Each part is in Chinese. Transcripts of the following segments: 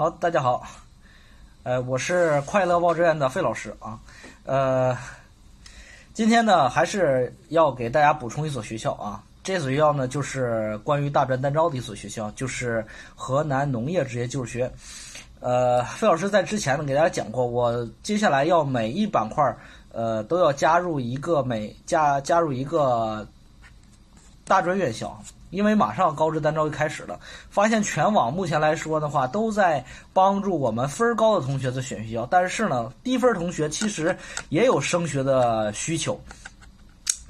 好，大家好，呃，我是快乐报志愿的费老师啊，呃，今天呢还是要给大家补充一所学校啊，这所学校呢就是关于大专单招的一所学校，就是河南农业职业技术学院。呃，费老师在之前呢给大家讲过，我接下来要每一板块呃都要加入一个每加加入一个大专院校。因为马上高职单招就开始了，发现全网目前来说的话，都在帮助我们分高的同学在选学校，但是呢，低分同学其实也有升学的需求，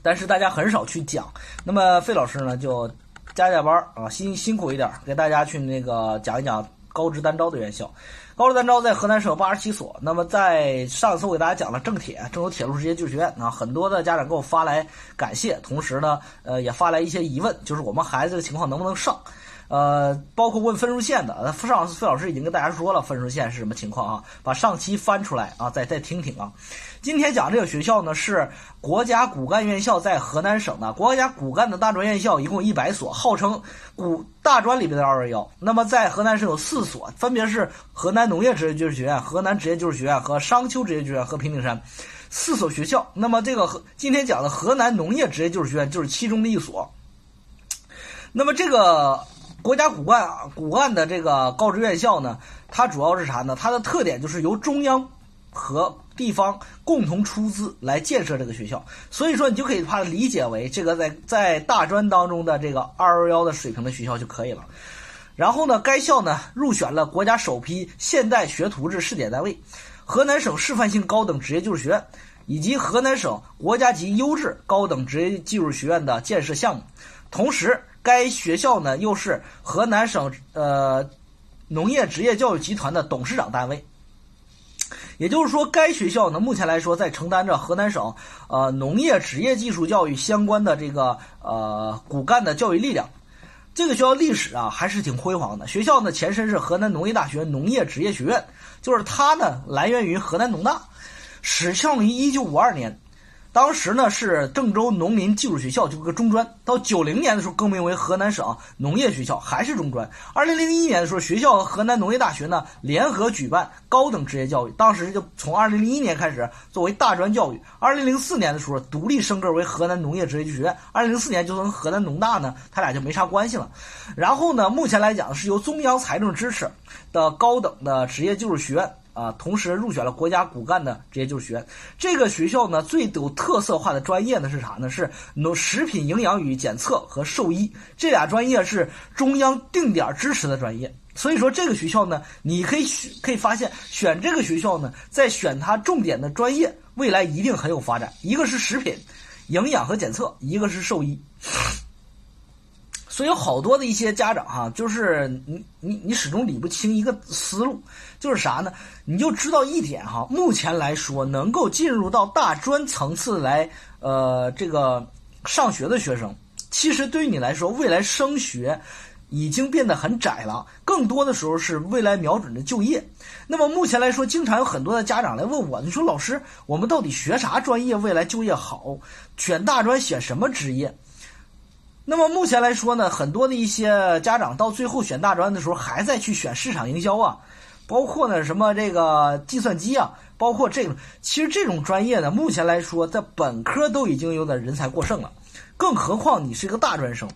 但是大家很少去讲。那么费老师呢，就加加班啊，辛辛苦一点，给大家去那个讲一讲高职单招的院校。高职单招在河南省有八十七所。那么在上次我给大家讲了郑铁郑州铁路职业技术学院啊，很多的家长给我发来感谢，同时呢，呃，也发来一些疑问，就是我们孩子的情况能不能上？呃，包括问分数线的，上次费老师已经跟大家说了分数线是什么情况啊，把上期翻出来啊，再再听听啊。今天讲这个学校呢，是国家骨干院校，在河南省的国家骨干的大专院校，一共一百所，号称骨大专里边的二幺幺。那么在河南省有四所，分别是河南农业职业技术学院、河南职业技术学院和商丘职业技术学院和平顶山四所学校。那么这个河今天讲的河南农业职业技术学院就是其中的一所。那么这个国家骨干骨干的这个高职院校呢，它主要是啥呢？它的特点就是由中央和地方共同出资来建设这个学校，所以说你就可以把它理解为这个在在大专当中的这个二幺幺的水平的学校就可以了。然后呢，该校呢入选了国家首批现代学徒制试点单位，河南省示范性高等职业技术学院以及河南省国家级优质高等职业技术学院的建设项目。同时，该学校呢又是河南省呃农业职业教育集团的董事长单位。也就是说，该学校呢，目前来说在承担着河南省呃农业职业技术教育相关的这个呃骨干的教育力量。这个学校历史啊还是挺辉煌的。学校呢前身是河南农业大学农业职业学院，就是它呢来源于河南农大，始创于一九五二年。当时呢是郑州农民技术学校，就是个中专。到九零年的时候更名为河南省农业学校，还是中专。二零零一年的时候，学校和河南农业大学呢联合举办高等职业教育，当时就从二零零一年开始作为大专教育。二零零四年的时候独立升格为河南农业职业技术学院。二零零四年就跟河南农大呢，他俩就没啥关系了。然后呢，目前来讲是由中央财政支持的高等的职业技术学院。啊，同时入选了国家骨干的职业技术学院。这个学校呢，最有特色化的专业呢是啥呢？是农食品营养与检测和兽医这俩专业是中央定点支持的专业。所以说，这个学校呢，你可以选，可以发现选这个学校呢，在选它重点的专业，未来一定很有发展。一个是食品营养和检测，一个是兽医。所以有好多的一些家长哈，就是你你你始终理不清一个思路，就是啥呢？你就知道一点哈，目前来说能够进入到大专层次来呃这个上学的学生，其实对于你来说，未来升学已经变得很窄了，更多的时候是未来瞄准的就业。那么目前来说，经常有很多的家长来问我，你说老师，我们到底学啥专业未来就业好？选大专选什么职业？那么目前来说呢，很多的一些家长到最后选大专的时候，还在去选市场营销啊，包括呢什么这个计算机啊，包括这个，其实这种专业呢，目前来说在本科都已经有点人才过剩了，更何况你是一个大专生。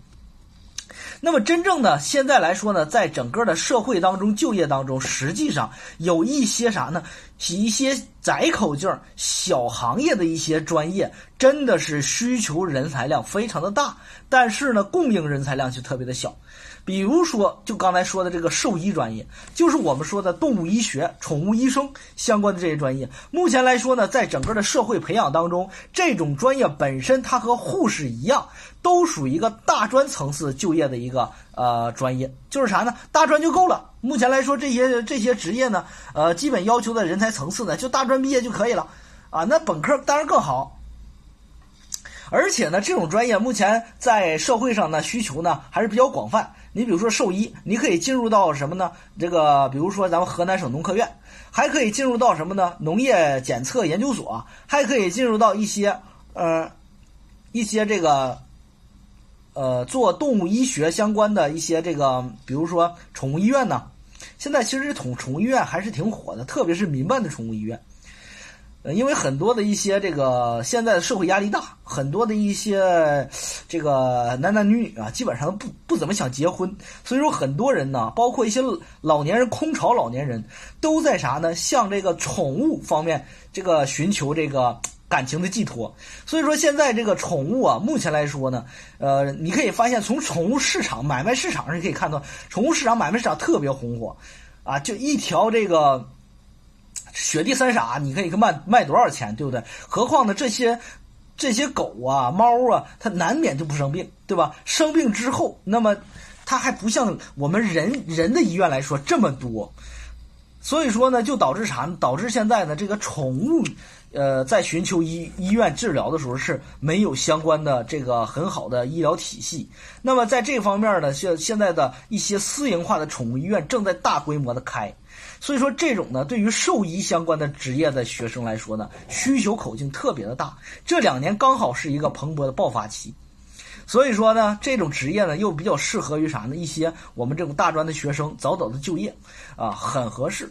那么真正的现在来说呢，在整个的社会当中就业当中，实际上有一些啥呢？一些窄口径、小行业的一些专业，真的是需求人才量非常的大，但是呢，供应人才量却特别的小。比如说，就刚才说的这个兽医专业，就是我们说的动物医学、宠物医生相关的这些专业。目前来说呢，在整个的社会培养当中，这种专业本身它和护士一样，都属于一个大专层次就业的一个呃专业。就是啥呢？大专就够了。目前来说，这些这些职业呢，呃，基本要求的人才层次呢，就大专毕业就可以了啊。那本科当然更好。而且呢，这种专业目前在社会上呢需求呢还是比较广泛。你比如说兽医，你可以进入到什么呢？这个比如说咱们河南省农科院，还可以进入到什么呢？农业检测研究所，还可以进入到一些呃一些这个呃做动物医学相关的一些这个，比如说宠物医院呢，现在其实宠宠物医院还是挺火的，特别是民办的宠物医院。呃，因为很多的一些这个现在的社会压力大，很多的一些这个男男女女啊，基本上不不怎么想结婚，所以说很多人呢，包括一些老年人、空巢老年人，都在啥呢？向这个宠物方面这个寻求这个感情的寄托。所以说现在这个宠物啊，目前来说呢，呃，你可以发现从宠物市场买卖市场上可以看到，宠物市场买卖市场特别红火，啊，就一条这个。雪地三傻，你可以卖卖多少钱，对不对？何况呢，这些这些狗啊、猫啊，它难免就不生病，对吧？生病之后，那么它还不像我们人人的医院来说这么多，所以说呢，就导致啥？导致现在呢，这个宠物，呃，在寻求医医院治疗的时候是没有相关的这个很好的医疗体系。那么在这方面呢，现现在的一些私营化的宠物医院正在大规模的开。所以说，这种呢，对于兽医相关的职业的学生来说呢，需求口径特别的大。这两年刚好是一个蓬勃的爆发期，所以说呢，这种职业呢，又比较适合于啥呢？一些我们这种大专的学生早早的就业，啊，很合适，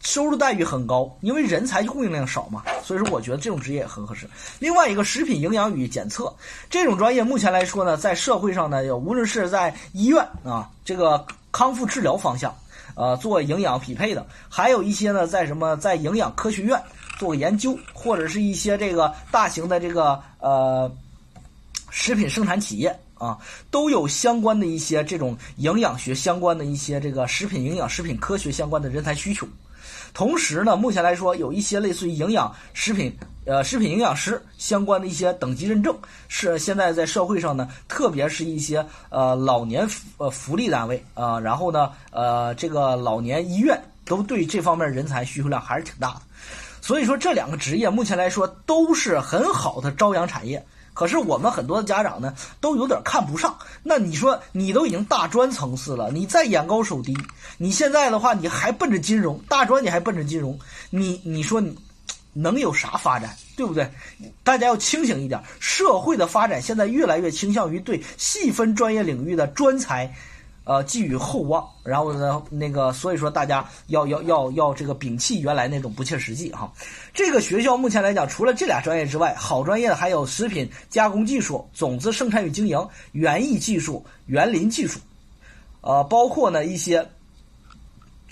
收入待遇很高，因为人才供应量少嘛。所以说，我觉得这种职业很合适。另外一个食品营养与检测这种专业，目前来说呢，在社会上呢，无论是在医院啊，这个康复治疗方向。呃，做营养匹配的，还有一些呢，在什么在营养科学院做个研究，或者是一些这个大型的这个呃食品生产企业啊，都有相关的一些这种营养学相关的一些这个食品营养、食品科学相关的人才需求。同时呢，目前来说，有一些类似于营养食品。呃，食品营养师相关的一些等级认证是现在在社会上呢，特别是一些呃老年呃福利单位啊，然后呢呃这个老年医院都对这方面人才需求量还是挺大的，所以说这两个职业目前来说都是很好的朝阳产业。可是我们很多的家长呢都有点看不上。那你说你都已经大专层次了，你再眼高手低，你现在的话你还奔着金融大专，你还奔着金融，你你说你。能有啥发展，对不对？大家要清醒一点。社会的发展现在越来越倾向于对细分专业领域的专才，呃，寄予厚望。然后呢，那个，所以说大家要要要要这个摒弃原来那种不切实际哈。这个学校目前来讲，除了这俩专业之外，好专业的还有食品加工技术、种子生产与经营、园艺技术、园林技术，呃，包括呢一些，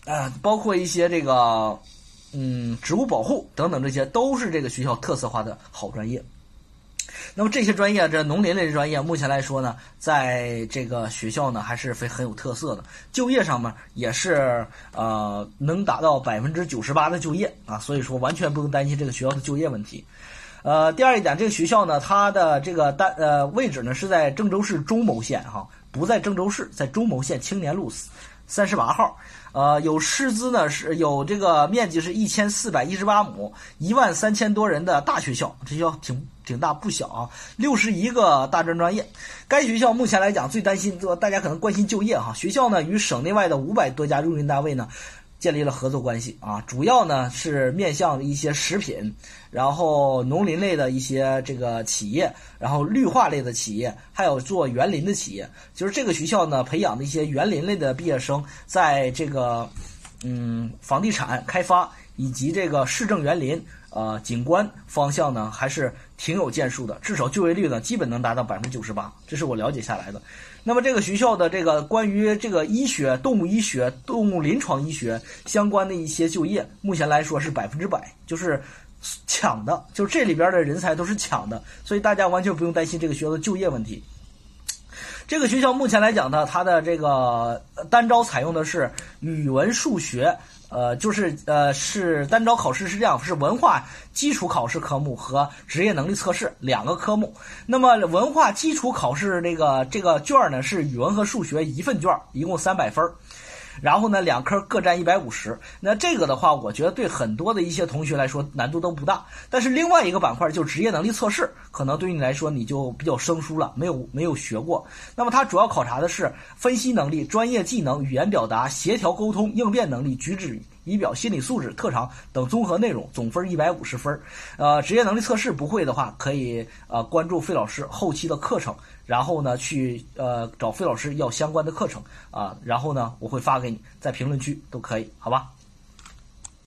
呃，包括一些这个。嗯，植物保护等等，这些都是这个学校特色化的好专业。那么这些专业，这农林类的专业，目前来说呢，在这个学校呢，还是非很有特色的。就业上面也是呃，能达到百分之九十八的就业啊，所以说完全不用担心这个学校的就业问题。呃，第二一点，这个学校呢，它的这个单呃位置呢是在郑州市中牟县哈，不在郑州市，在中牟县青年路三十八号。呃，有师资呢，是有这个面积是一千四百一十八亩，一万三千多人的大学校，这学校挺挺大不小啊，六十一个大专专业。该学校目前来讲最担心，这大家可能关心就业哈。学校呢与省内外的五百多家用人单位呢。建立了合作关系啊，主要呢是面向一些食品，然后农林类的一些这个企业，然后绿化类的企业，还有做园林的企业。就是这个学校呢，培养的一些园林类的毕业生，在这个嗯房地产开发以及这个市政园林呃景观方向呢，还是挺有建树的。至少就业率呢，基本能达到百分之九十八，这是我了解下来的。那么这个学校的这个关于这个医学、动物医学、动物临床医学相关的一些就业，目前来说是百分之百，就是抢的，就这里边的人才都是抢的，所以大家完全不用担心这个学校的就业问题。这个学校目前来讲呢，它的这个单招采用的是语文、数学。呃，就是呃，是单招考试是这样，是文化基础考试科目和职业能力测试两个科目。那么文化基础考试这个这个卷呢，是语文和数学一份卷，一共三百分儿。然后呢，两科各占一百五十。那这个的话，我觉得对很多的一些同学来说难度都不大。但是另外一个板块就职业能力测试，可能对于你来说你就比较生疏了，没有没有学过。那么它主要考察的是分析能力、专业技能、语言表达、协调沟通、应变能力、举止仪表、心理素质、特长等综合内容，总分一百五十分。呃，职业能力测试不会的话，可以呃关注费老师后期的课程，然后呢去呃找费老师要相关的课程啊，然后呢我会发给你，在评论区都可以，好吧？